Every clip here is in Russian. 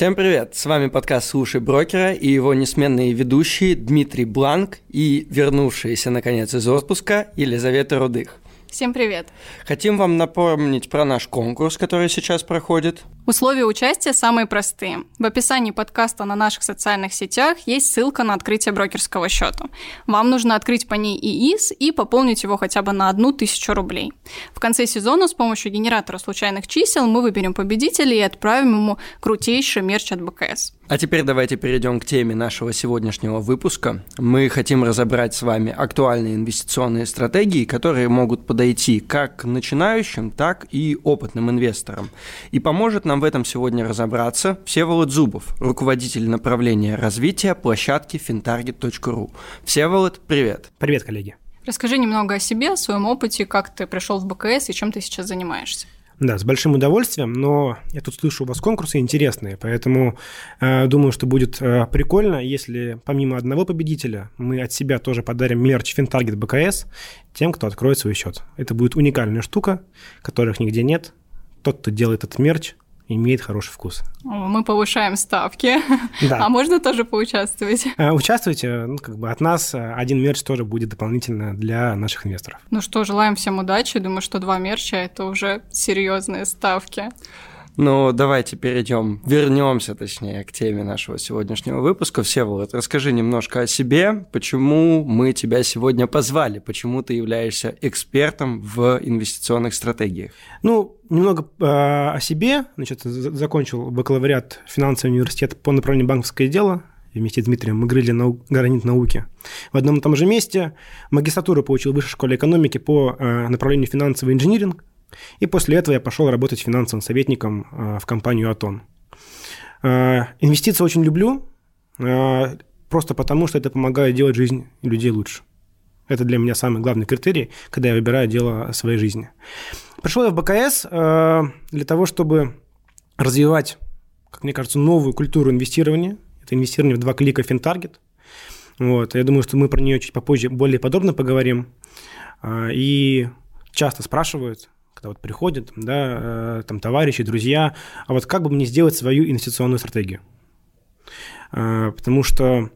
Всем привет! С вами подкаст «Слушай брокера» и его несменные ведущие Дмитрий Бланк и вернувшиеся, наконец, из отпуска Елизавета Рудых. Всем привет! Хотим вам напомнить про наш конкурс, который сейчас проходит. Условия участия самые простые. В описании подкаста на наших социальных сетях есть ссылка на открытие брокерского счета. Вам нужно открыть по ней ИИС и пополнить его хотя бы на одну тысячу рублей. В конце сезона с помощью генератора случайных чисел мы выберем победителя и отправим ему крутейший мерч от БКС. А теперь давайте перейдем к теме нашего сегодняшнего выпуска. Мы хотим разобрать с вами актуальные инвестиционные стратегии, которые могут подойти как начинающим, так и опытным инвесторам. И поможет нам в этом сегодня разобраться Всеволод Зубов, руководитель направления развития площадки fintarget.ru. Всеволод, привет. Привет, коллеги. Расскажи немного о себе, о своем опыте, как ты пришел в БКС и чем ты сейчас занимаешься. Да, с большим удовольствием, но я тут слышу у вас конкурсы интересные, поэтому э, думаю, что будет э, прикольно, если помимо одного победителя мы от себя тоже подарим мерч FinTarget БКС тем, кто откроет свой счет. Это будет уникальная штука, которых нигде нет. Тот, кто делает этот мерч, имеет хороший вкус. Мы повышаем ставки. Да. А можно тоже поучаствовать? Э, участвуйте. Ну, как бы от нас э, один мерч тоже будет дополнительно для наших инвесторов. Ну что, желаем всем удачи. Думаю, что два мерча – это уже серьезные ставки. Ну, давайте перейдем, вернемся, точнее, к теме нашего сегодняшнего выпуска. Всеволод, расскажи немножко о себе, почему мы тебя сегодня позвали, почему ты являешься экспертом в инвестиционных стратегиях. Ну, немного э, о себе. Значит, закончил бакалавриат финансового университета по направлению банковское дело, вместе с Дмитрием мы грыли нау- гранит науки. В одном и том же месте магистратуру получил в высшей школе экономики по э, направлению финансовый инжиниринг. И после этого я пошел работать финансовым советником э, в компанию «Атон». Э, инвестиции очень люблю, э, просто потому, что это помогает делать жизнь людей лучше. Это для меня самый главный критерий, когда я выбираю дело своей жизни. Пришел я в БКС для того, чтобы развивать, как мне кажется, новую культуру инвестирования. Это инвестирование в два клика FinTarget. Вот. Я думаю, что мы про нее чуть попозже более подробно поговорим. И часто спрашивают, когда вот приходят, да, э, там товарищи, друзья, а вот как бы мне сделать свою инвестиционную стратегию? Э, потому что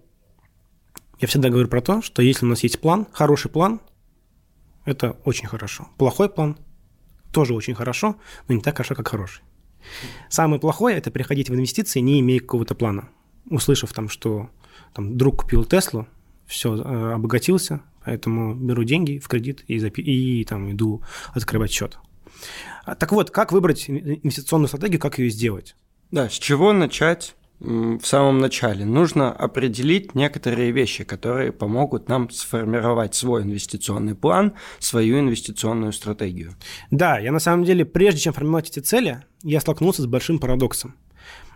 я всегда говорю про то, что если у нас есть план, хороший план, это очень хорошо. Плохой план тоже очень хорошо, но не так хорошо, как хороший. Самое плохое – это переходить в инвестиции, не имея какого-то плана. Услышав там, что там, друг купил Теслу, все, э, обогатился, поэтому беру деньги в кредит и, запи- и там иду открывать счет. Так вот, как выбрать инвестиционную стратегию, как ее сделать? Да, с чего начать? в самом начале нужно определить некоторые вещи, которые помогут нам сформировать свой инвестиционный план, свою инвестиционную стратегию. Да, я на самом деле, прежде чем формировать эти цели, я столкнулся с большим парадоксом.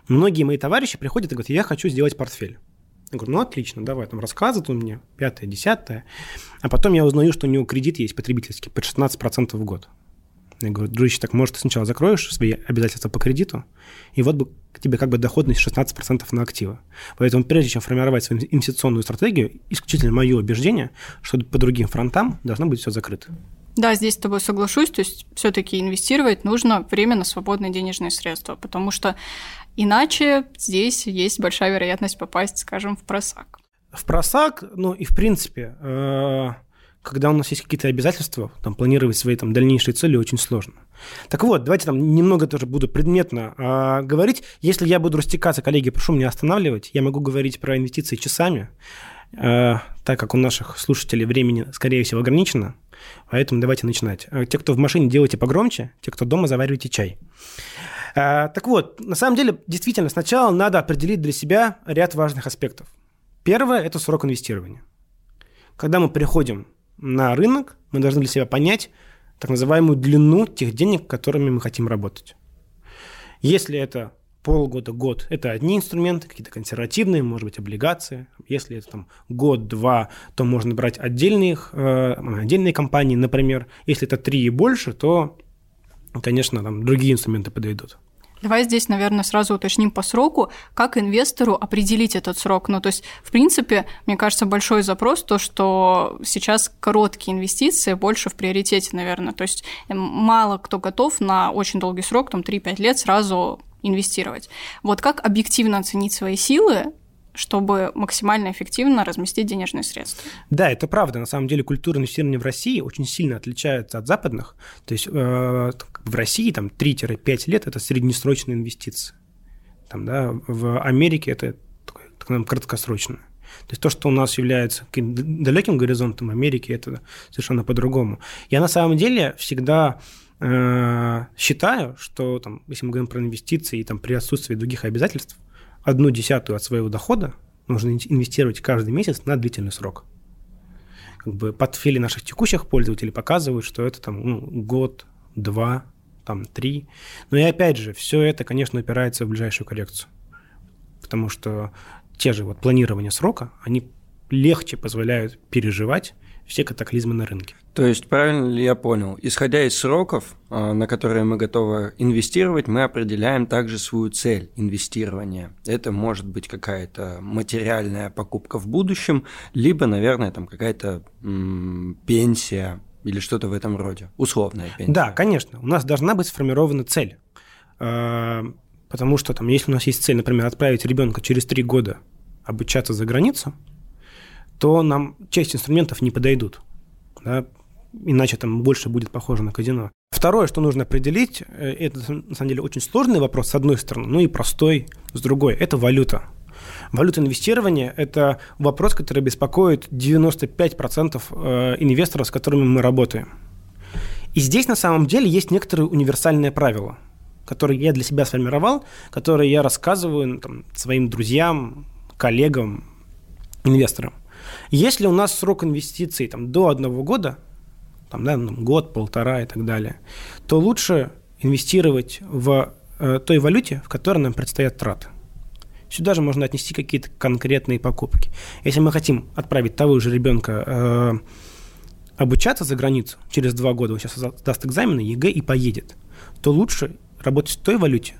Многие мои товарищи приходят и говорят, я хочу сделать портфель. Я говорю, ну отлично, давай, там рассказывает он мне, пятое, десятое. А потом я узнаю, что у него кредит есть потребительский под 16% в год. Я говорю, дружище, так может ты сначала закроешь свои обязательства по кредиту, и вот бы к тебе как бы доходность 16% на активы. Поэтому прежде чем формировать свою инвестиционную стратегию, исключительно мое убеждение, что по другим фронтам должно быть все закрыто. Да, здесь с тобой соглашусь. То есть все-таки инвестировать нужно время на свободные денежные средства, потому что иначе здесь есть большая вероятность попасть, скажем, в просак. В просак, ну и в принципе, э, когда у нас есть какие-то обязательства, там, планировать свои там, дальнейшие цели очень сложно. Так вот, давайте там немного тоже буду предметно э, говорить. Если я буду растекаться, коллеги, прошу меня останавливать. Я могу говорить про инвестиции часами, э, так как у наших слушателей времени, скорее всего, ограничено. Поэтому давайте начинать. Э, те, кто в машине, делайте погромче, те, кто дома, заваривайте чай. Э, так вот, на самом деле, действительно, сначала надо определить для себя ряд важных аспектов. Первое – это срок инвестирования. Когда мы приходим на рынок, мы должны для себя понять так называемую длину тех денег, которыми мы хотим работать. Если это полгода, год – это одни инструменты, какие-то консервативные, может быть, облигации. Если это там год-два, то можно брать отдельные, э, отдельные компании, например. Если это три и больше, то, конечно, там другие инструменты подойдут. Давай здесь, наверное, сразу уточним по сроку, как инвестору определить этот срок. Ну, то есть, в принципе, мне кажется, большой запрос то, что сейчас короткие инвестиции больше в приоритете, наверное. То есть, мало кто готов на очень долгий срок, там 3-5 лет, сразу инвестировать. Вот как объективно оценить свои силы, чтобы максимально эффективно разместить денежные средства. Да, это правда. На самом деле культура инвестирования в России очень сильно отличается от западных. То есть э, в России там 3-5 лет – это среднесрочные инвестиции. Там, да, в Америке это так, краткосрочное. То есть то, что у нас является далеким горизонтом в Америке, это совершенно по-другому. Я на самом деле всегда э, считаю, что там, если мы говорим про инвестиции и там, при отсутствии других обязательств, одну десятую от своего дохода нужно инвестировать каждый месяц на длительный срок. Как бы портфели наших текущих пользователей показывают, что это там ну, год, два, там три. Но и опять же, все это, конечно, упирается в ближайшую коллекцию. Потому что те же вот планирования срока, они легче позволяют переживать все катаклизмы на рынке. То есть, правильно ли я понял, исходя из сроков, а, на которые мы готовы инвестировать, мы определяем также свою цель инвестирования. Это может быть какая-то материальная покупка в будущем, либо, наверное, там какая-то м- пенсия или что-то в этом роде, условная пенсия. Да, конечно, у нас должна быть сформирована цель. А, потому что там, если у нас есть цель, например, отправить ребенка через три года обучаться за границу, то нам часть инструментов не подойдут. Да? Иначе там больше будет похоже на казино. Второе, что нужно определить, э, это на самом деле очень сложный вопрос с одной стороны, ну и простой с другой, это валюта. Валюта инвестирования – это вопрос, который беспокоит 95% э, инвесторов, с которыми мы работаем. И здесь на самом деле есть некоторые универсальные правила, которые я для себя сформировал, которые я рассказываю там, своим друзьям, коллегам, инвесторам. Если у нас срок инвестиций там, до одного года, там, да, ну, год, полтора и так далее, то лучше инвестировать в э, той валюте, в которой нам предстоят траты. Сюда же можно отнести какие-то конкретные покупки. Если мы хотим отправить того же ребенка э, обучаться за границу через два года, он сейчас сдаст экзамены, ЕГЭ и поедет, то лучше работать в той валюте,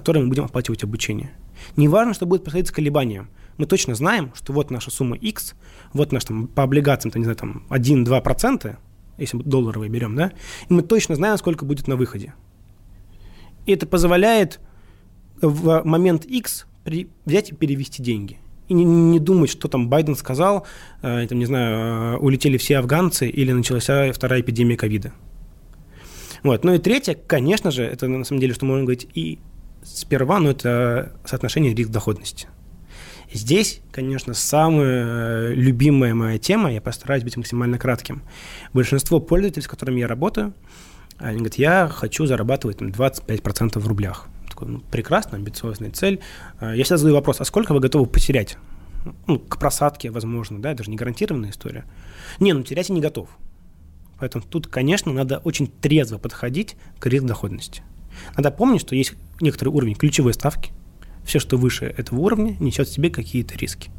которой мы будем оплачивать обучение. Не важно, что будет происходить с колебанием мы точно знаем, что вот наша сумма X, вот наш там по облигациям, там, не знаю, там 1-2%, если мы долларовые берем, да, и мы точно знаем, сколько будет на выходе. И это позволяет в момент X при, взять и перевести деньги. И не, не думать, что там Байден сказал, э, там, не знаю, э, улетели все афганцы или началась вторая эпидемия ковида. Вот. Ну и третье, конечно же, это на самом деле, что можно говорить и сперва, но это соотношение риск-доходности. Здесь, конечно, самая э, любимая моя тема, я постараюсь быть максимально кратким. Большинство пользователей, с которыми я работаю, они говорят, я хочу зарабатывать там, 25% в рублях. Такой, ну, прекрасно, амбициозная цель. Э, я всегда задаю вопрос, а сколько вы готовы потерять? Ну, к просадке, возможно, да, это же не гарантированная история. Не, ну терять я не готов. Поэтому тут, конечно, надо очень трезво подходить к риск доходности. Надо помнить, что есть некоторый уровень ключевой ставки – все, что выше этого уровня, несет в себе какие-то риски.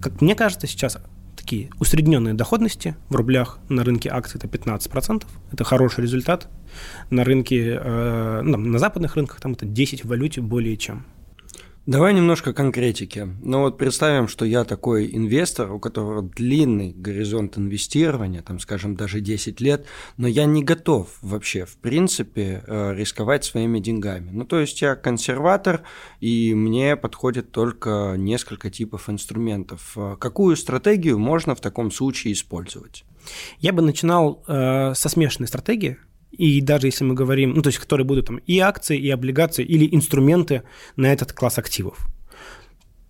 Как мне кажется, сейчас такие усредненные доходности в рублях на рынке акций это 15%. Это хороший результат. На рынке, э, ну, на западных рынках там это 10 в валюте более чем. Давай немножко конкретики. Ну вот представим, что я такой инвестор, у которого длинный горизонт инвестирования, там, скажем, даже 10 лет, но я не готов вообще, в принципе, э, рисковать своими деньгами. Ну то есть я консерватор, и мне подходит только несколько типов инструментов. Э, какую стратегию можно в таком случае использовать? Я бы начинал э, со смешанной стратегии, и даже если мы говорим, ну, то есть, которые будут там и акции, и облигации, или инструменты на этот класс активов.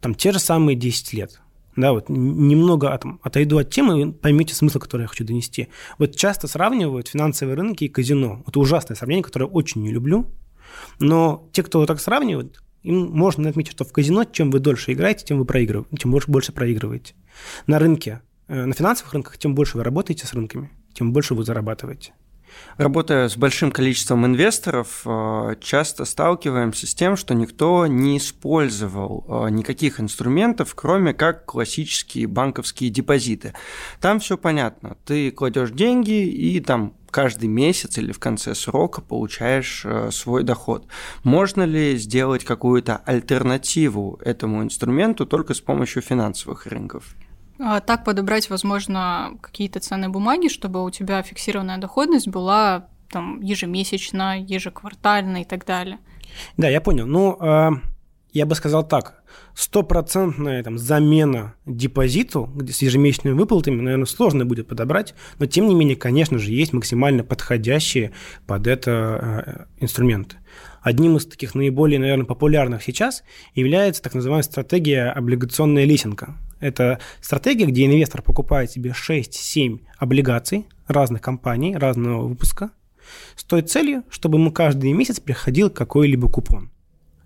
Там те же самые 10 лет. Да, вот немного там, отойду от темы, поймите смысл, который я хочу донести. Вот часто сравнивают финансовые рынки и казино. Это ужасное сравнение, которое очень не люблю. Но те, кто так сравнивают, им можно отметить, что в казино, чем вы дольше играете, тем вы проигрываете, тем больше, больше проигрываете. На рынке, э, на финансовых рынках, тем больше вы работаете с рынками, тем больше вы зарабатываете. Работая с большим количеством инвесторов, э, часто сталкиваемся с тем, что никто не использовал э, никаких инструментов, кроме как классические банковские депозиты. Там все понятно. Ты кладешь деньги и там каждый месяц или в конце срока получаешь э, свой доход. Можно ли сделать какую-то альтернативу этому инструменту только с помощью финансовых рынков? А так подобрать, возможно, какие-то ценные бумаги, чтобы у тебя фиксированная доходность была там ежемесячно, ежеквартально и так далее. Да, я понял. Ну, э, я бы сказал так. Стопроцентная там, замена депозиту с ежемесячными выплатами, наверное, сложно будет подобрать, но тем не менее, конечно же, есть максимально подходящие под это э, инструменты. Одним из таких наиболее, наверное, популярных сейчас является так называемая стратегия облигационная лесенка. Это стратегия, где инвестор покупает себе 6-7 облигаций разных компаний, разного выпуска, с той целью, чтобы ему каждый месяц приходил какой-либо купон.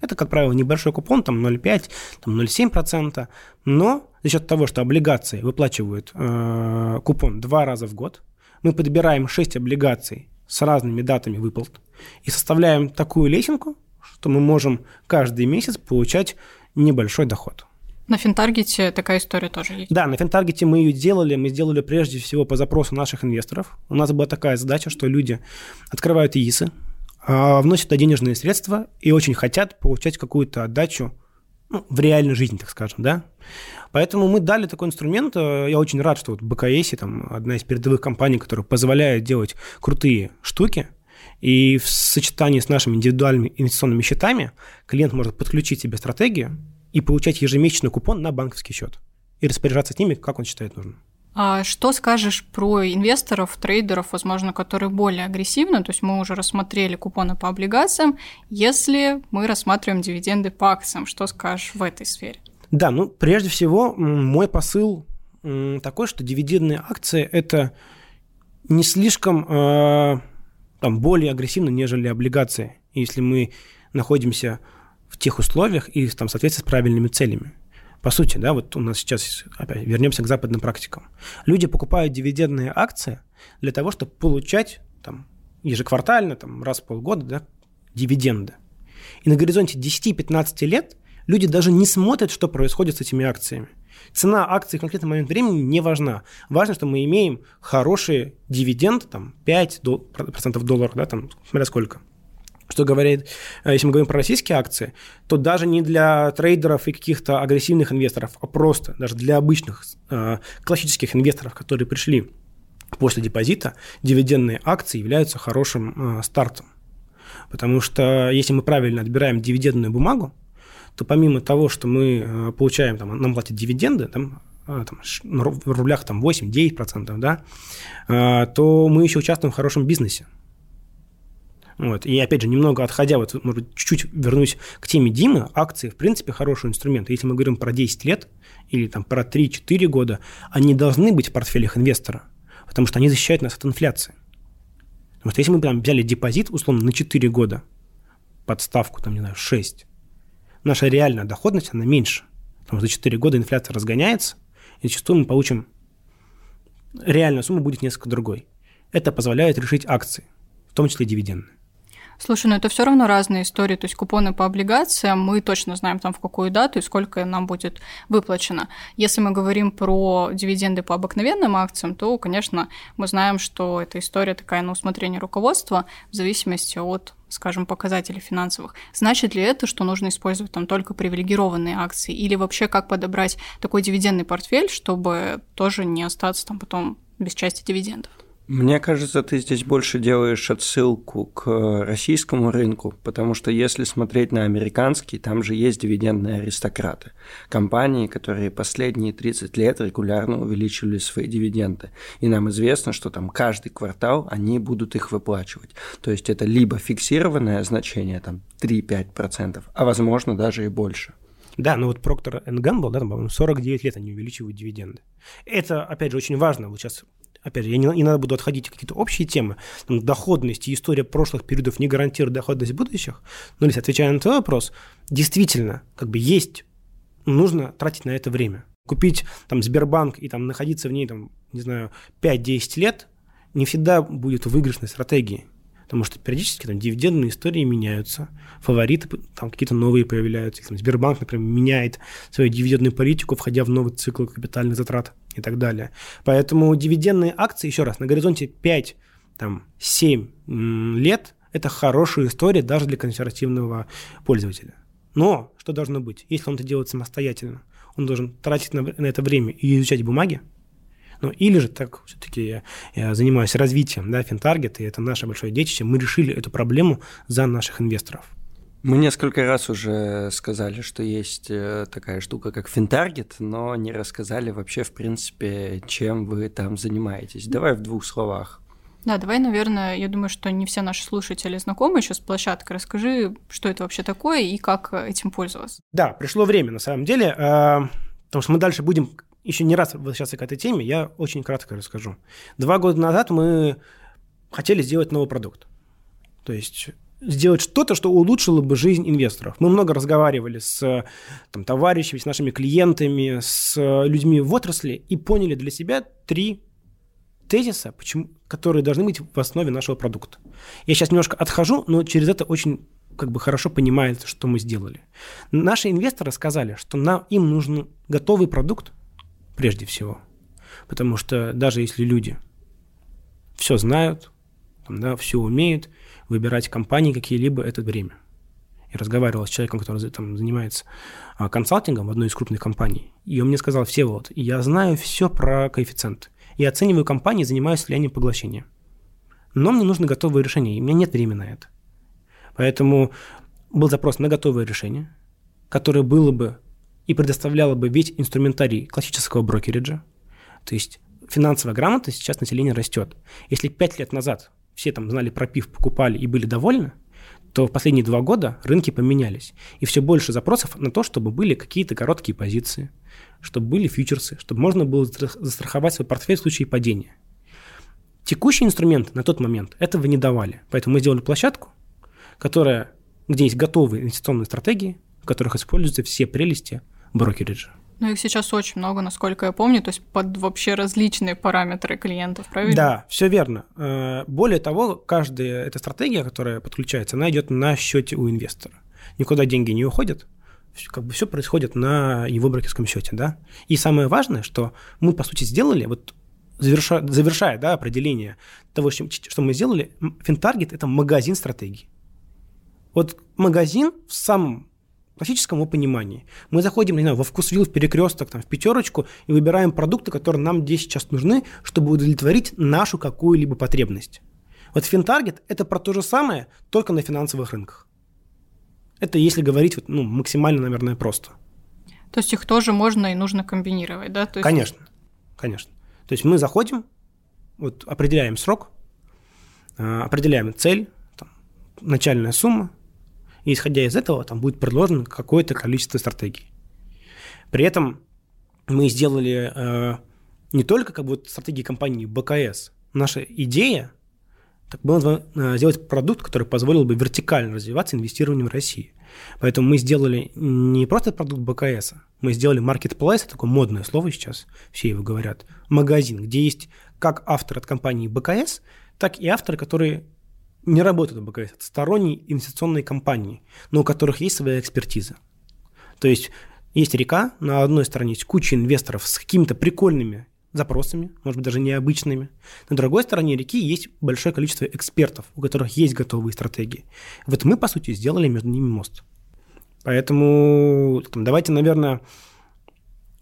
Это, как правило, небольшой купон, там 0,5, там 0,7%, но за счет того, что облигации выплачивают э, купон два раза в год, мы подбираем 6 облигаций с разными датами выплат и составляем такую лесенку, что мы можем каждый месяц получать небольшой доход. На Финтаргете такая история тоже есть. Да, на Финтаргете мы ее делали. Мы сделали прежде всего по запросу наших инвесторов. У нас была такая задача, что люди открывают ИИСы, а, вносят денежные средства и очень хотят получать какую-то отдачу ну, в реальной жизни, так скажем, да. Поэтому мы дали такой инструмент. Я очень рад, что вот БКС, там, одна из передовых компаний, которая позволяет делать крутые штуки, и в сочетании с нашими индивидуальными инвестиционными счетами клиент может подключить себе стратегию, и получать ежемесячный купон на банковский счет и распоряжаться с ними, как он считает нужным. А что скажешь про инвесторов, трейдеров, возможно, которые более агрессивны? То есть мы уже рассмотрели купоны по облигациям. Если мы рассматриваем дивиденды по акциям, что скажешь в этой сфере? Да, ну прежде всего мой посыл такой, что дивидендные акции это не слишком э, там, более агрессивно, нежели облигации. Если мы находимся в тех условиях и там, в соответствии с правильными целями. По сути, да, вот у нас сейчас, опять, вернемся к западным практикам. Люди покупают дивидендные акции для того, чтобы получать там, ежеквартально, там, раз в полгода, да, дивиденды. И на горизонте 10-15 лет люди даже не смотрят, что происходит с этими акциями. Цена акций в конкретный момент времени не важна. Важно, что мы имеем хороший дивиденд, там, 5% долларов, да, там, смотря сколько. Что говорит, э, если мы говорим про российские акции, то даже не для трейдеров и каких-то агрессивных инвесторов, а просто даже для обычных э, классических инвесторов, которые пришли после депозита, дивидендные акции являются хорошим э, стартом. Потому что если мы правильно отбираем дивидендную бумагу, то помимо того, что мы получаем, там, нам платят дивиденды, там, там, в рублях там 8-9%, да, то мы еще участвуем в хорошем бизнесе. Вот. И опять же, немного отходя, вот, может быть, чуть-чуть вернусь к теме Димы, акции, в принципе, хороший инструмент. Если мы говорим про 10 лет или там про 3-4 года, они должны быть в портфелях инвестора, потому что они защищают нас от инфляции. Потому что если мы там взяли депозит, условно, на 4 года, под ставку, там, не знаю, 6, наша реальная доходность, она меньше. Потому что за 4 года инфляция разгоняется, и зачастую мы получим реальная сумма будет несколько другой. Это позволяет решить акции, в том числе дивидендные. Слушай, ну это все равно разные истории. То есть купоны по облигациям, мы точно знаем там в какую дату и сколько нам будет выплачено. Если мы говорим про дивиденды по обыкновенным акциям, то, конечно, мы знаем, что эта история такая на усмотрение руководства в зависимости от скажем, показателей финансовых. Значит ли это, что нужно использовать там только привилегированные акции? Или вообще как подобрать такой дивидендный портфель, чтобы тоже не остаться там потом без части дивидендов? Мне кажется, ты здесь больше делаешь отсылку к российскому рынку, потому что если смотреть на американский, там же есть дивидендные аристократы. Компании, которые последние 30 лет регулярно увеличивали свои дивиденды. И нам известно, что там каждый квартал они будут их выплачивать. То есть это либо фиксированное значение, там 3-5%, а возможно даже и больше. Да, но вот Procter Gamble, да, там, по-моему, 49 лет они увеличивают дивиденды. Это, опять же, очень важно. Вот сейчас опять же, я не, не надо буду отходить какие-то общие темы, там, доходность и история прошлых периодов не гарантирует доходность будущих, но если отвечая на твой вопрос, действительно, как бы есть, нужно тратить на это время. Купить там Сбербанк и там находиться в ней, там, не знаю, 5-10 лет не всегда будет выигрышной стратегией потому что периодически там дивидендные истории меняются, фавориты там какие-то новые появляются. Там, Сбербанк, например, меняет свою дивидендную политику, входя в новый цикл капитальных затрат и так далее. Поэтому дивидендные акции, еще раз, на горизонте 5, там, 7 лет – это хорошая история даже для консервативного пользователя. Но что должно быть? Если он это делает самостоятельно, он должен тратить на, на это время и изучать бумаги, ну, или же так все-таки я, я занимаюсь развитием, да, Финтаргет, и это наше большое детище, мы решили эту проблему за наших инвесторов. Мы несколько раз уже сказали, что есть э, такая штука, как финтаргет, но не рассказали вообще, в принципе, чем вы там занимаетесь. Давай в двух словах. Да, давай, наверное, я думаю, что не все наши слушатели знакомы еще с площадкой. Расскажи, что это вообще такое и как этим пользоваться. Да, пришло время, на самом деле, а, потому что мы дальше будем еще не раз возвращаться к этой теме, я очень кратко расскажу. Два года назад мы хотели сделать новый продукт. То есть сделать что-то, что улучшило бы жизнь инвесторов. Мы много разговаривали с там, товарищами, с нашими клиентами, с людьми в отрасли и поняли для себя три тезиса, почему, которые должны быть в основе нашего продукта. Я сейчас немножко отхожу, но через это очень как бы хорошо понимается, что мы сделали. Наши инвесторы сказали, что нам, им нужен готовый продукт прежде всего. Потому что даже если люди все знают, там, да, все умеют, выбирать компании какие-либо – это время. Я разговаривал с человеком, который там занимается а, консалтингом в одной из крупных компаний, и он мне сказал, все вот, я знаю все про коэффициент. Я оцениваю компании, занимаюсь влиянием поглощения. Но мне нужно готовое решение, и у меня нет времени на это. Поэтому был запрос на готовое решение, которое было бы и предоставляло бы весь инструментарий классического брокериджа. То есть финансовая грамотность сейчас население растет. Если пять лет назад все там знали про пив, покупали и были довольны, то в последние два года рынки поменялись. И все больше запросов на то, чтобы были какие-то короткие позиции, чтобы были фьючерсы, чтобы можно было застраховать свой портфель в случае падения. Текущие инструменты на тот момент этого не давали. Поэтому мы сделали площадку, которая, где есть готовые инвестиционные стратегии, в которых используются все прелести брокериджа. Ну, их сейчас очень много, насколько я помню, то есть под вообще различные параметры клиентов, правильно? Да, все верно. Э, более того, каждая эта стратегия, которая подключается, она идет на счете у инвестора. Никуда деньги не уходят, как бы все происходит на его брокерском счете, да. И самое важное, что мы, по сути, сделали, вот завершая, завершая да, определение того, что мы сделали, Финтаргет – это магазин стратегий. Вот магазин в самом классическом его понимании. Мы заходим, не знаю, во вкусвилл, в перекресток, там, в пятерочку и выбираем продукты, которые нам здесь сейчас нужны, чтобы удовлетворить нашу какую-либо потребность. Вот Финтаргет – это про то же самое, только на финансовых рынках. Это если говорить вот, ну, максимально, наверное, просто. То есть их тоже можно и нужно комбинировать, да? То есть... Конечно, конечно. То есть мы заходим, вот определяем срок, а, определяем цель, там, начальная сумма, и исходя из этого там будет предложено какое-то количество стратегий. При этом мы сделали э, не только как бы стратегии компании БКС. Наша идея так было э, сделать продукт, который позволил бы вертикально развиваться инвестированием в России. Поэтому мы сделали не просто продукт БКС, мы сделали marketplace, такое модное слово сейчас, все его говорят, магазин, где есть как автор от компании БКС, так и авторы, которые не работают БКС, это сторонние инвестиционные компании, но у которых есть своя экспертиза. То есть есть река, на одной стороне есть куча инвесторов с какими-то прикольными запросами, может быть, даже необычными. На другой стороне реки есть большое количество экспертов, у которых есть готовые стратегии. Вот мы, по сути, сделали между ними мост. Поэтому там, давайте, наверное,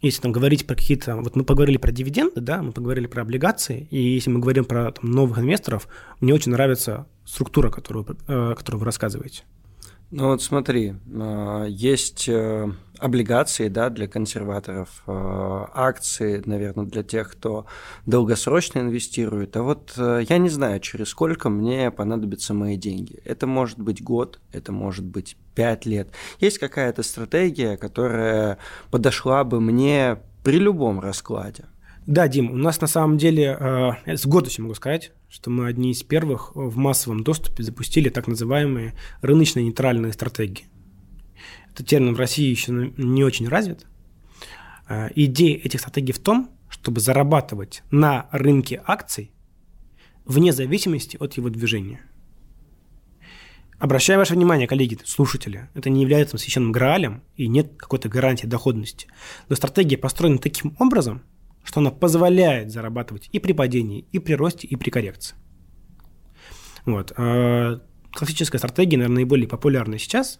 если там говорить про какие-то... Вот мы поговорили про дивиденды, да, мы поговорили про облигации, и если мы говорим про там, новых инвесторов, мне очень нравится структура, которую, э, которую вы рассказываете. Ну вот смотри, а, есть э, облигации да, для консерваторов, а, акции, наверное, для тех, кто долгосрочно инвестирует. А вот э, я не знаю, через сколько мне понадобятся мои деньги. Это может быть год, это может быть пять лет. Есть какая-то стратегия, которая подошла бы мне при любом раскладе. Да, Дим, у нас на самом деле, э, с гордостью могу сказать, что мы одни из первых в массовом доступе запустили так называемые рыночно-нейтральные стратегии. Этот термин в России еще не очень развит. Э, идея этих стратегий в том, чтобы зарабатывать на рынке акций вне зависимости от его движения. Обращаю ваше внимание, коллеги, слушатели, это не является священным граалем и нет какой-то гарантии доходности. Но стратегия построена таким образом – что она позволяет зарабатывать и при падении, и при росте, и при коррекции. Вот. А классическая стратегия, наверное, наиболее популярная сейчас,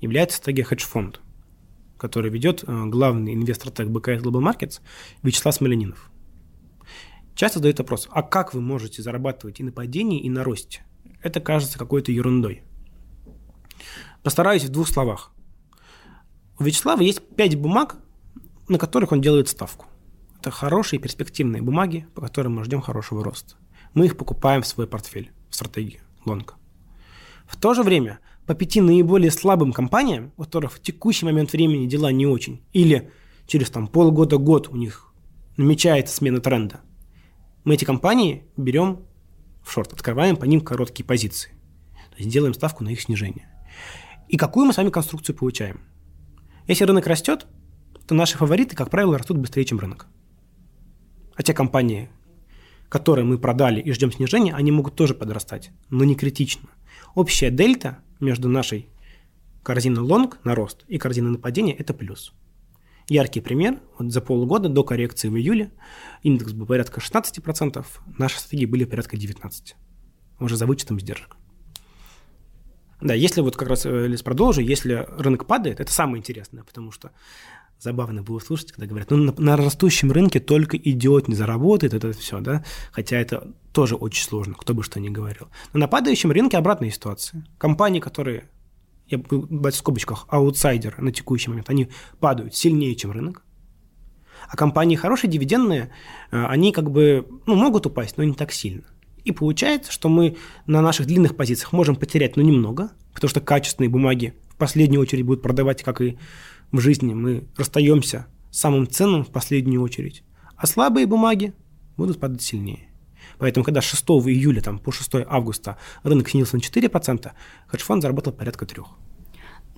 является стратегия хедж-фонд, который ведет а, главный инвестор так БКС Global Markets Вячеслав Смоленинов. Часто задают вопрос, а как вы можете зарабатывать и на падении, и на росте? Это кажется какой-то ерундой. Постараюсь в двух словах. У Вячеслава есть пять бумаг, на которых он делает ставку. Это хорошие перспективные бумаги, по которым мы ждем хорошего роста. Мы их покупаем в свой портфель, в стратегии лонга. В то же время по пяти наиболее слабым компаниям, у которых в текущий момент времени дела не очень, или через там, полгода-год у них намечается смена тренда, мы эти компании берем в шорт, открываем по ним короткие позиции. То есть делаем ставку на их снижение. И какую мы с вами конструкцию получаем? Если рынок растет, то наши фавориты, как правило, растут быстрее, чем рынок. А те компании, которые мы продали и ждем снижения, они могут тоже подрастать, но не критично. Общая дельта между нашей корзиной лонг на рост и корзиной нападения – это плюс. Яркий пример. Вот за полгода до коррекции в июле индекс был порядка 16%, наши стратегии были порядка 19%. Уже за вычетом сдержек. Да, если вот как раз, э, Лиз, продолжу, если рынок падает, это самое интересное, потому что забавно было слушать, когда говорят, ну, на, на растущем рынке только идет, не заработает, это все, да, хотя это тоже очень сложно, кто бы что ни говорил. Но на падающем рынке обратная ситуация. Компании, которые, я буду в скобочках, аутсайдеры на текущий момент, они падают сильнее, чем рынок. А компании хорошие, дивидендные, э, они как бы, ну, могут упасть, но не так сильно. И получается, что мы на наших длинных позициях можем потерять, ну, немного, потому что качественные бумаги в последнюю очередь будут продавать, как и в жизни. Мы расстаемся с самым ценным в последнюю очередь. А слабые бумаги будут падать сильнее. Поэтому, когда 6 июля там, по 6 августа рынок снизился на 4%, хедж-фонд заработал порядка 3%.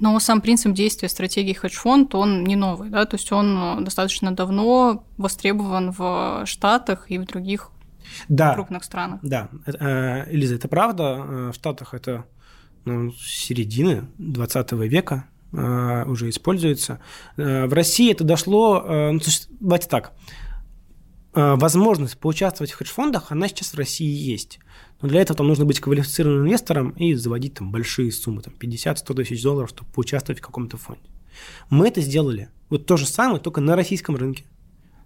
Но сам принцип действия стратегии хедж-фонд, он не новый, да, то есть он достаточно давно востребован в Штатах и в других да, крупных странах. Да, э, Элиза, это правда. Э, в Штатах это ну, середины 20 века э, уже используется. В России это дошло, ну, давайте так, возможность поучаствовать в хедж-фондах, она сейчас в России есть. Но для этого там нужно быть квалифицированным инвестором и заводить там большие суммы, там 50-100 тысяч долларов, чтобы поучаствовать в каком-то фонде. Мы это сделали. Вот то же самое, только на российском рынке.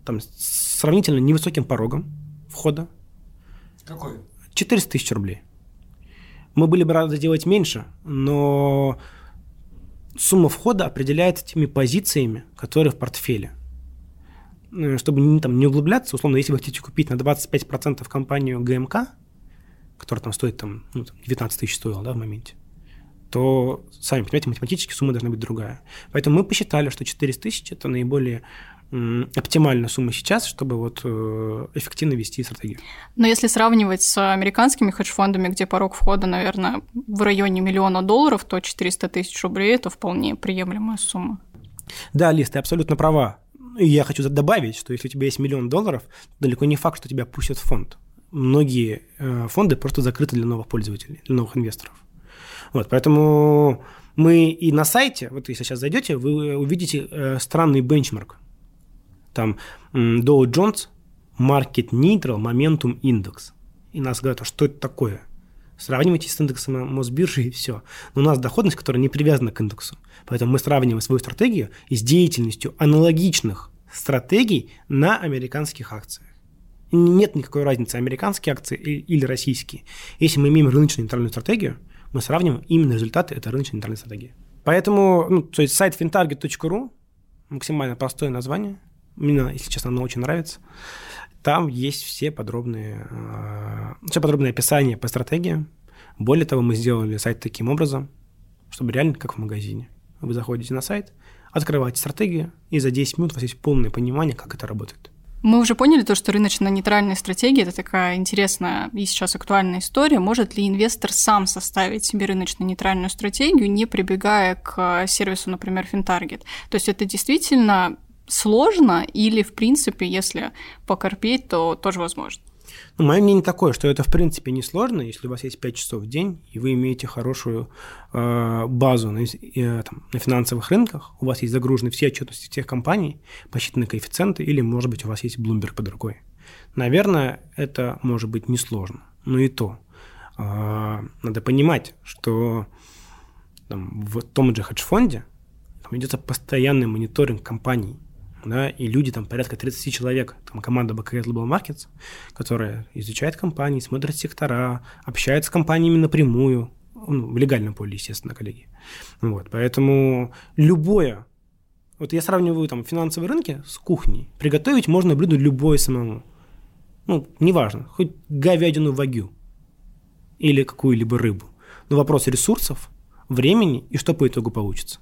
Там с сравнительно невысоким порогом входа. Какой? 400 тысяч рублей. Мы были бы рады делать меньше, но сумма входа определяется теми позициями, которые в портфеле. Ну, чтобы там, не углубляться, условно, если вы хотите купить на 25% компанию ГМК, которая там стоит там, ну, 19 тысяч стоила да, в моменте, то, сами понимаете, математически сумма должна быть другая. Поэтому мы посчитали, что 400 тысяч – это наиболее оптимальная сумма сейчас, чтобы вот э, эффективно вести стратегию. Но если сравнивать с американскими хедж-фондами, где порог входа, наверное, в районе миллиона долларов, то 400 тысяч рублей – это вполне приемлемая сумма. Да, Лиз, ты абсолютно права. И я хочу добавить, что если у тебя есть миллион долларов, далеко не факт, что тебя пустят в фонд. Многие э, фонды просто закрыты для новых пользователей, для новых инвесторов. Вот, поэтому мы и на сайте, вот если сейчас зайдете, вы увидите э, странный бенчмарк там Dow Jones Market Neutral Momentum Index. И нас говорят, а что это такое? Сравнивайте с индексом Мосбиржи и все. Но у нас доходность, которая не привязана к индексу. Поэтому мы сравниваем свою стратегию с деятельностью аналогичных стратегий на американских акциях. Нет никакой разницы, американские акции или российские. Если мы имеем рыночную нейтральную стратегию, мы сравниваем именно результаты этой рыночной нейтральной стратегии. Поэтому, ну, то есть сайт fintarget.ru, максимально простое название – мне, если честно, оно очень нравится. Там есть все подробные, э, все подробное описание по стратегии. Более того, мы сделали сайт таким образом, чтобы реально как в магазине. Вы заходите на сайт, открываете стратегию, и за 10 минут у вас есть полное понимание, как это работает. Мы уже поняли то, что рыночно-нейтральная стратегия – это такая интересная и сейчас актуальная история. Может ли инвестор сам составить себе рыночно-нейтральную стратегию, не прибегая к сервису, например, FinTarget? То есть это действительно сложно или, в принципе, если покорпеть, то тоже возможно? Ну, мое мнение такое, что это в принципе не сложно, если у вас есть 5 часов в день, и вы имеете хорошую э, базу на, э, там, на финансовых рынках, у вас есть загружены все отчетности всех компаний, посчитаны коэффициенты, или, может быть, у вас есть Bloomberg под рукой. Наверное, это может быть несложно, но и то. Э, надо понимать, что там, в том же хедж-фонде там идется постоянный мониторинг компаний, да, и люди, там порядка 30 человек, там команда BKS Global Markets, которая изучает компании, смотрит сектора, общается с компаниями напрямую, ну, в легальном поле, естественно, коллеги. Вот, поэтому любое вот я сравниваю там финансовые рынки с кухней. Приготовить можно блюдо любое самому. Ну, неважно, хоть говядину вагю или какую-либо рыбу. Но вопрос ресурсов, времени и что по итогу получится.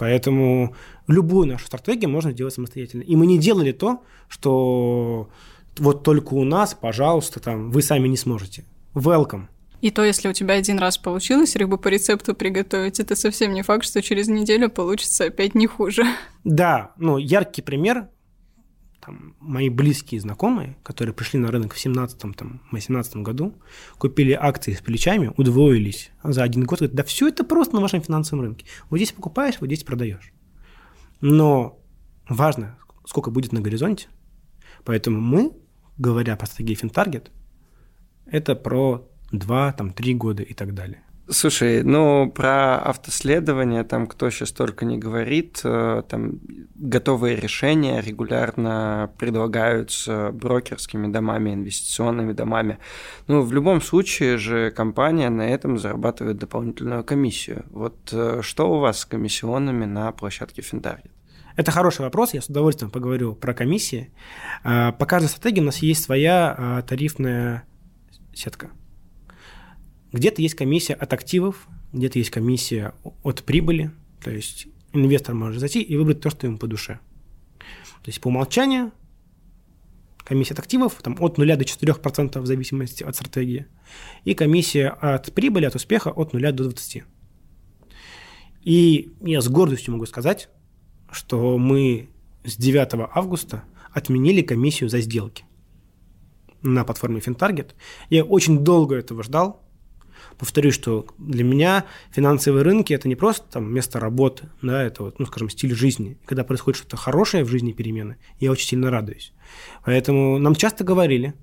Поэтому любую нашу стратегию можно делать самостоятельно. И мы не делали то, что вот только у нас, пожалуйста, там, вы сами не сможете. Welcome. И то, если у тебя один раз получилось рыбу по рецепту приготовить, это совсем не факт, что через неделю получится опять не хуже. Да, ну, яркий пример там, мои близкие знакомые, которые пришли на рынок в 17-18 году, купили акции с плечами, удвоились за один год, говорят, да все это просто на вашем финансовом рынке. Вот здесь покупаешь, вот здесь продаешь. Но важно, сколько будет на горизонте. Поэтому мы, говоря про стратегию FinTarget, это про 2, там, 3 года и так далее. Слушай, ну про автоследование там кто сейчас только не говорит, э, там готовые решения регулярно предлагаются брокерскими домами, инвестиционными домами. Ну, в любом случае же компания на этом зарабатывает дополнительную комиссию. Вот э, что у вас с комиссионными на площадке Финтаргет? Это хороший вопрос, я с удовольствием поговорю про комиссии. Э, по каждой стратегии у нас есть своя тарифная сетка. Где-то есть комиссия от активов, где-то есть комиссия от прибыли, то есть инвестор может зайти и выбрать то, что ему по душе. То есть по умолчанию комиссия от активов там, от 0 до 4% в зависимости от стратегии, и комиссия от прибыли, от успеха от 0 до 20%. И я с гордостью могу сказать, что мы с 9 августа отменили комиссию за сделки на платформе FinTarget. Я очень долго этого ждал, повторюсь, что для меня финансовые рынки – это не просто там место работы, да, это, вот, ну, скажем, стиль жизни. Когда происходит что-то хорошее в жизни перемены, я очень сильно радуюсь. Поэтому нам часто говорили,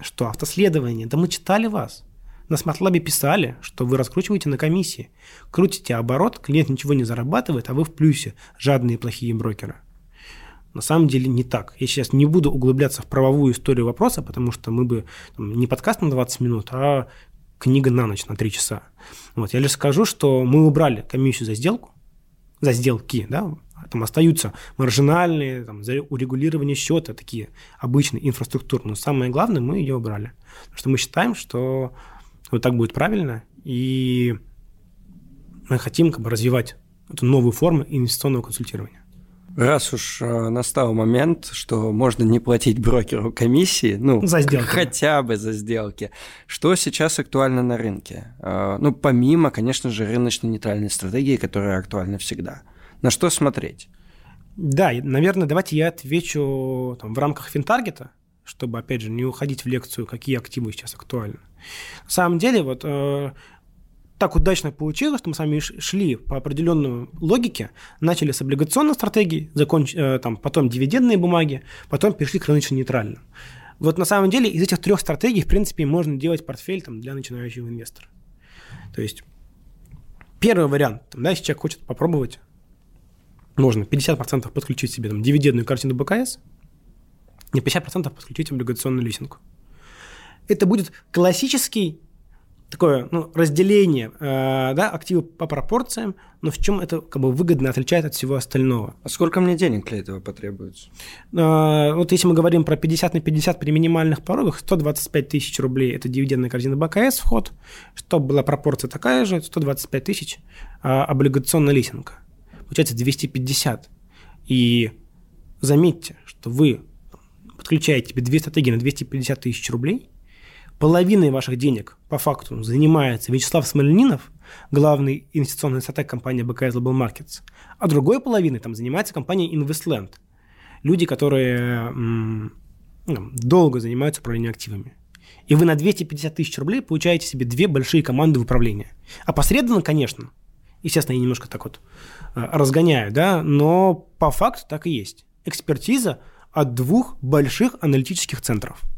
что автоследование, да мы читали вас. На смарт писали, что вы раскручиваете на комиссии. Крутите оборот, клиент ничего не зарабатывает, а вы в плюсе. Жадные плохие брокеры. На самом деле не так. Я сейчас не буду углубляться в правовую историю вопроса, потому что мы бы там, не подкаст на 20 минут, а книга на ночь, на 3 часа. Вот, я лишь скажу, что мы убрали комиссию за сделку, за сделки, да, там остаются маржинальные, там, за урегулирование счета, такие обычные инфраструктурные. Но самое главное, мы ее убрали. Потому что мы считаем, что вот так будет правильно, и мы хотим как бы развивать эту новую форму инвестиционного консультирования. Раз уж э, настал момент, что можно не платить брокеру комиссии, ну, за сделки. хотя бы за сделки, что сейчас актуально на рынке? Э, ну, помимо, конечно же, рыночно-нейтральной стратегии, которая актуальна всегда. На что смотреть? Да, наверное, давайте я отвечу там, в рамках финтаргета, чтобы, опять же, не уходить в лекцию, какие активы сейчас актуальны. На самом деле, вот э, так удачно получилось, что мы с вами шли по определенной логике, начали с облигационной стратегии, законч... Э, там, потом дивидендные бумаги, потом перешли к рыночно-нейтральным. Вот на самом деле из этих трех стратегий, в принципе, можно делать портфель там, для начинающего инвестора. То есть первый вариант, там, да, если человек хочет попробовать, можно 50% подключить себе там, дивидендную картину БКС, и 50% подключить облигационную лисинку. Это будет классический такое ну, разделение э, да, активов по пропорциям, но в чем это как бы выгодно отличает от всего остального. А сколько мне денег для этого потребуется? Э, вот если мы говорим про 50 на 50 при минимальных порогах, 125 тысяч рублей – это дивидендная корзина БКС вход, чтобы была пропорция такая же, 125 тысяч э, облигационная лисинга. Получается 250. И заметьте, что вы подключаете тебе две стратегии на 250 тысяч рублей – половиной ваших денег по факту занимается Вячеслав Смольнинов, главный инвестиционный стратег компании BKS Global Markets, а другой половиной там занимается компания Investland. Люди, которые м- ну, долго занимаются управлением активами. И вы на 250 тысяч рублей получаете себе две большие команды в управлении. Посредственно, конечно, естественно, я немножко так вот э, разгоняю, да, но по факту так и есть. Экспертиза от двух больших аналитических центров –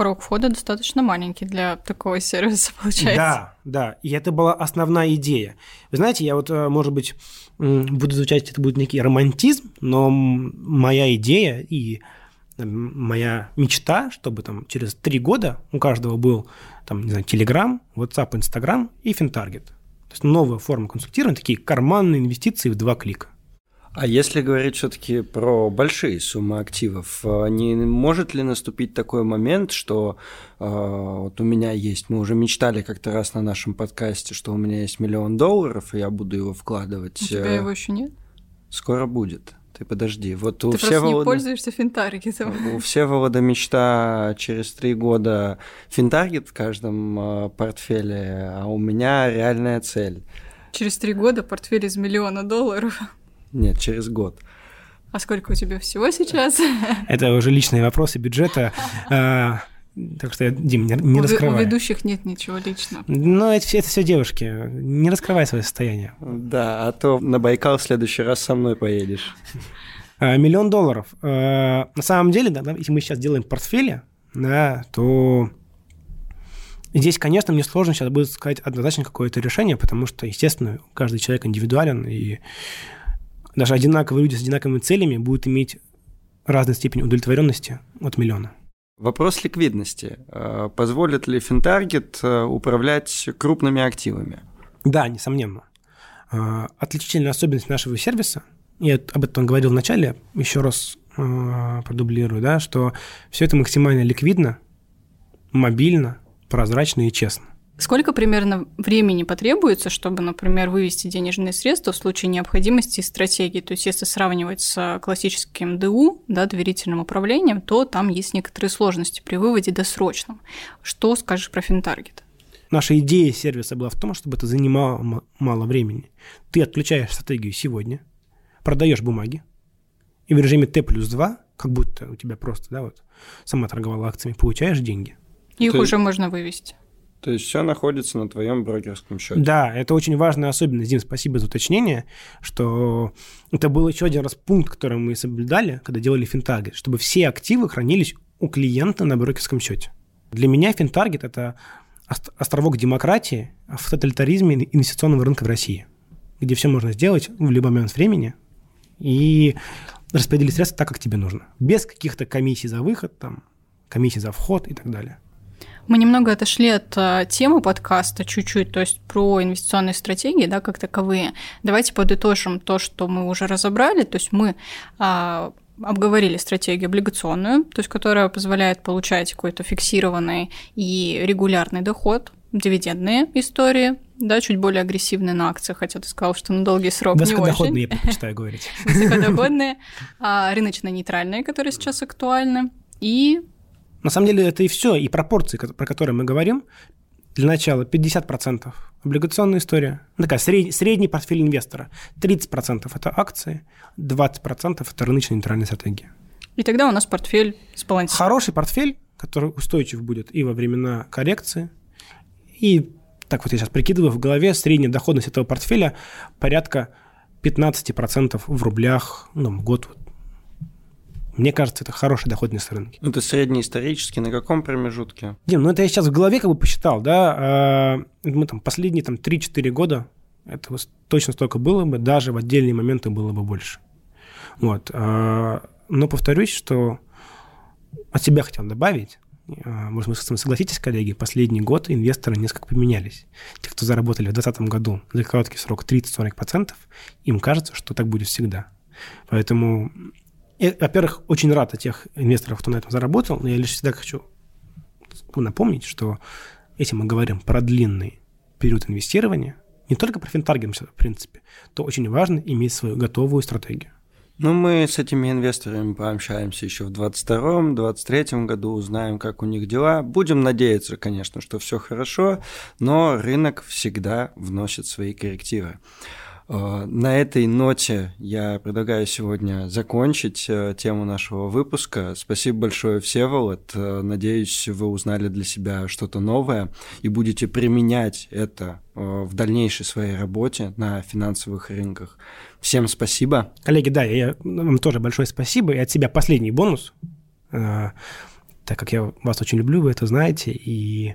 порог входа достаточно маленький для такого сервиса, получается. Да, да. И это была основная идея. Вы знаете, я вот, э, может быть, буду звучать, это будет некий романтизм, но моя идея и моя мечта, чтобы там через три года у каждого был там, не знаю, Telegram, WhatsApp, Instagram и Финтаргет. То есть новая форма консультирования, такие карманные инвестиции в два клика. А если говорить все-таки про большие суммы активов, э, не может ли наступить такой момент, что э, вот у меня есть, мы уже мечтали как-то раз на нашем подкасте, что у меня есть миллион долларов, и я буду его вкладывать. У тебя э, его еще нет? Скоро будет. Ты подожди, вот Ты у Всеволода... не пользуешься финтаргетом. У Всеволода мечта через три года финтаргет в каждом э, портфеле, а у меня реальная цель. Через три года портфель из миллиона долларов. Нет, через год. А сколько у тебя всего сейчас? Это уже личные вопросы бюджета. А, так что, Дим, не, не у, раскрывай. У ведущих нет ничего личного. Ну, это, это все девушки. Не раскрывай свое состояние. Да, а то на Байкал в следующий раз со мной поедешь. А, миллион долларов. А, на самом деле, да, если мы сейчас делаем портфели, да, то здесь, конечно, мне сложно сейчас будет сказать однозначно какое-то решение, потому что, естественно, каждый человек индивидуален, и даже одинаковые люди с одинаковыми целями будут иметь разную степень удовлетворенности от миллиона. Вопрос ликвидности. Э, позволит ли Финтаргет э, управлять крупными активами? Да, несомненно. Э, отличительная особенность нашего сервиса, я об этом говорил в начале, еще раз продублирую, да, что все это максимально ликвидно, мобильно, прозрачно и честно. Сколько примерно времени потребуется, чтобы, например, вывести денежные средства в случае необходимости стратегии? То есть, если сравнивать с классическим ДУ, да, доверительным управлением, то там есть некоторые сложности при выводе досрочном. Что скажешь про Финтаргет? Наша идея сервиса была в том, чтобы это занимало мало времени. Ты отключаешь стратегию сегодня, продаешь бумаги, и в режиме Т плюс 2, как будто у тебя просто, да, вот, сама торговала акциями, получаешь деньги. Их Ты... уже можно вывести. То есть все находится на твоем брокерском счете. Да, это очень важная особенность. Дим, спасибо за уточнение, что это был еще один раз пункт, который мы соблюдали, когда делали финтаргет, чтобы все активы хранились у клиента на брокерском счете. Для меня финтаргет – это островок демократии в тоталитаризме инвестиционного рынка в России, где все можно сделать в любой момент времени и распределить средства так, как тебе нужно, без каких-то комиссий за выход, там, комиссий за вход и так далее. Мы немного отошли от а, темы подкаста чуть-чуть, то есть про инвестиционные стратегии, да, как таковые. Давайте подытожим то, что мы уже разобрали. То есть мы а, обговорили стратегию облигационную, то есть которая позволяет получать какой-то фиксированный и регулярный доход, дивидендные истории, да, чуть более агрессивные на акциях, хотя ты сказал, что на долгий срок не очень. Высокодоходные, я предпочитаю говорить. Высокодоходные, а рыночно-нейтральные, которые сейчас актуальны, и на самом деле это и все, и пропорции, про которые мы говорим. Для начала 50% облигационная история, ну, такая средний, средний портфель инвестора. 30% это акции, 20% это рыночная нейтральная стратегия. И тогда у нас портфель сбалансирован. Хороший портфель, который устойчив будет и во времена коррекции, и так вот я сейчас прикидываю в голове, средняя доходность этого портфеля порядка 15% в рублях ну, в год мне кажется, это хороший доходность рынки. Ну, это среднеисторически на каком промежутке? Дим, ну это я сейчас в голове как бы посчитал, да, а, мы там последние там 3-4 года, это точно столько было бы, даже в отдельные моменты было бы больше. Вот. А, но повторюсь, что от себя хотел добавить, а, может, вы согласитесь, коллеги, последний год инвесторы несколько поменялись. Те, кто заработали в 2020 году за короткий срок 30-40%, им кажется, что так будет всегда. Поэтому я, во-первых, очень рад от тех инвесторов, кто на этом заработал, но я лишь всегда хочу напомнить, что если мы говорим про длинный период инвестирования, не только про финтаргет, в принципе, то очень важно иметь свою готовую стратегию. Ну, мы с этими инвесторами пообщаемся еще в 2022-2023 году, узнаем, как у них дела. Будем надеяться, конечно, что все хорошо, но рынок всегда вносит свои коррективы. Э, на этой ноте я предлагаю сегодня закончить э, тему нашего выпуска. Спасибо большое, Всеволод. Э, надеюсь, вы узнали для себя что-то новое и будете применять это в дальнейшей своей работе на финансовых рынках. Всем спасибо. Коллеги, да, я, вам тоже большое спасибо. И от себя последний бонус, так как я вас очень люблю, вы это знаете, и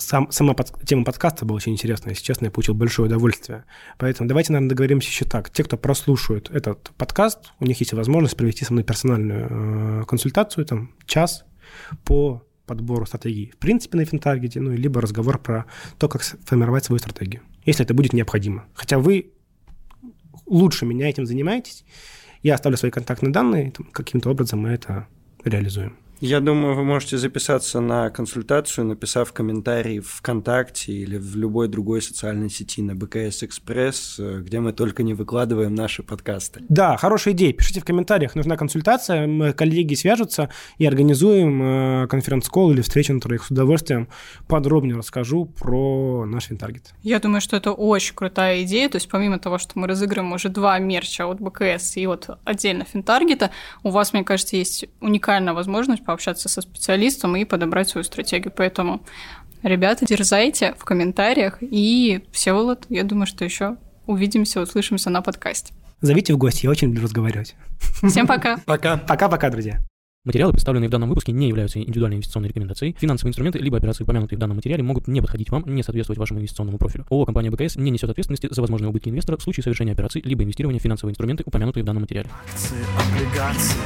сам, сама под, тема подкаста была очень интересная, если честно, я получил большое удовольствие. Поэтому давайте, наверное, договоримся еще так. Те, кто прослушает этот подкаст, у них есть возможность провести со мной персональную э, консультацию, там, час по подбору стратегий. В принципе, на финтаргете, ну, либо разговор про то, как формировать свою стратегию, если это будет необходимо. Хотя вы лучше меня этим занимаетесь, я оставлю свои контактные данные, каким-то образом мы это реализуем. Я думаю, вы можете записаться на консультацию, написав комментарий в ВКонтакте или в любой другой социальной сети на БКС Экспресс, э, где мы только не выкладываем наши подкасты. Да, хорошая идея. Пишите в комментариях, нужна консультация, мы, коллеги свяжутся и организуем э, конференц-колл или встречу, на я с удовольствием подробнее расскажу про наш финтаргет. Я думаю, что это очень крутая идея. То есть помимо того, что мы разыгрываем уже два мерча от БКС и от отдельно финтаргета, у вас, мне кажется, есть уникальная возможность пообщаться со специалистом и подобрать свою стратегию. Поэтому, ребята, дерзайте в комментариях. И, Всеволод, я думаю, что еще увидимся, услышимся на подкасте. Зовите в гости, я очень люблю разговаривать. Всем пока. Пока. Пока-пока, друзья. Материалы, представленные в данном выпуске, не являются индивидуальной инвестиционной рекомендацией. Финансовые инструменты либо операции, упомянутые в данном материале, могут не подходить вам, не соответствовать вашему инвестиционному профилю. ООО «Компания БКС» не несет ответственности за возможные убытки инвестора в случае совершения операций либо инвестирования в финансовые инструменты, упомянутые в данном материале. Акции, облигации,